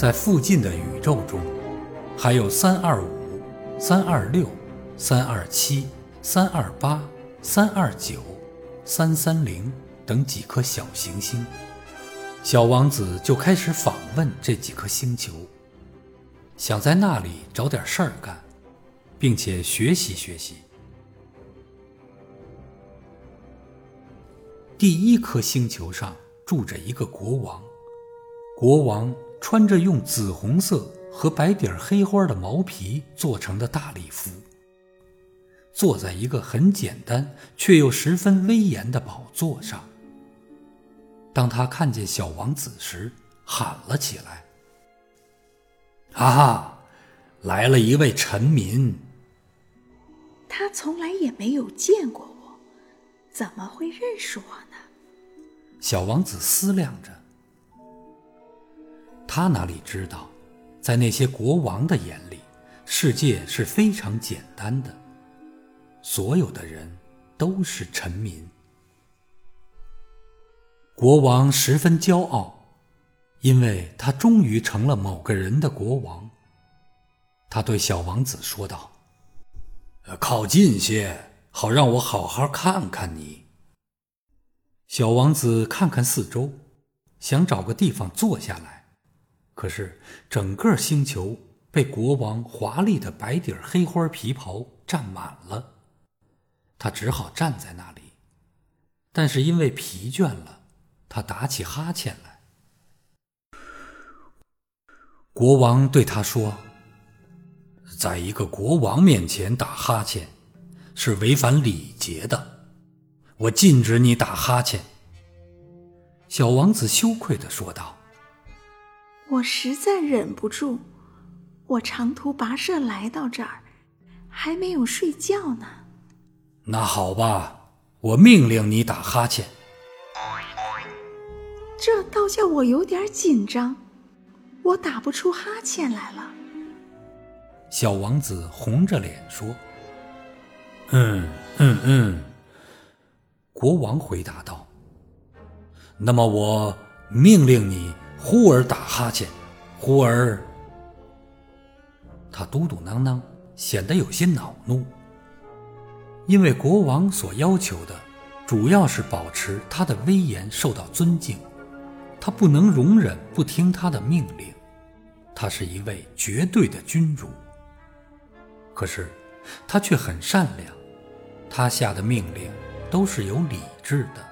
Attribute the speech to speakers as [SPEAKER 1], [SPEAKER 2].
[SPEAKER 1] 在附近的宇宙中，还有三二五、三二六、三二七、三二八、三二九、三三零等几颗小行星。小王子就开始访问这几颗星球，想在那里找点事儿干，并且学习学习。第一颗星球上住着一个国王，国王穿着用紫红色和白底黑花的毛皮做成的大礼服，坐在一个很简单却又十分威严的宝座上。当他看见小王子时，喊了起来：“哈哈，来了一位臣民！
[SPEAKER 2] 他从来也没有见过我，怎么会认识我呢？”
[SPEAKER 1] 小王子思量着，他哪里知道，在那些国王的眼里，世界是非常简单的，所有的人都是臣民。国王十分骄傲，因为他终于成了某个人的国王。他对小王子说道：“靠近些，好让我好好看看你。”小王子看看四周，想找个地方坐下来，可是整个星球被国王华丽的白底黑花皮袍占满了，他只好站在那里。但是因为疲倦了。他打起哈欠来。国王对他说：“在一个国王面前打哈欠，是违反礼节的。我禁止你打哈欠。”小王子羞愧的说道：“
[SPEAKER 2] 我实在忍不住，我长途跋涉来到这儿，还没有睡觉呢。”
[SPEAKER 1] 那好吧，我命令你打哈欠。
[SPEAKER 2] 这倒叫我有点紧张，我打不出哈欠来了。
[SPEAKER 1] 小王子红着脸说：“嗯嗯嗯。”国王回答道：“那么我命令你忽而打哈欠，忽而……”他嘟嘟囔囔，显得有些恼怒，因为国王所要求的，主要是保持他的威严受到尊敬。他不能容忍不听他的命令，他是一位绝对的君主。可是，他却很善良，他下的命令都是有理智的。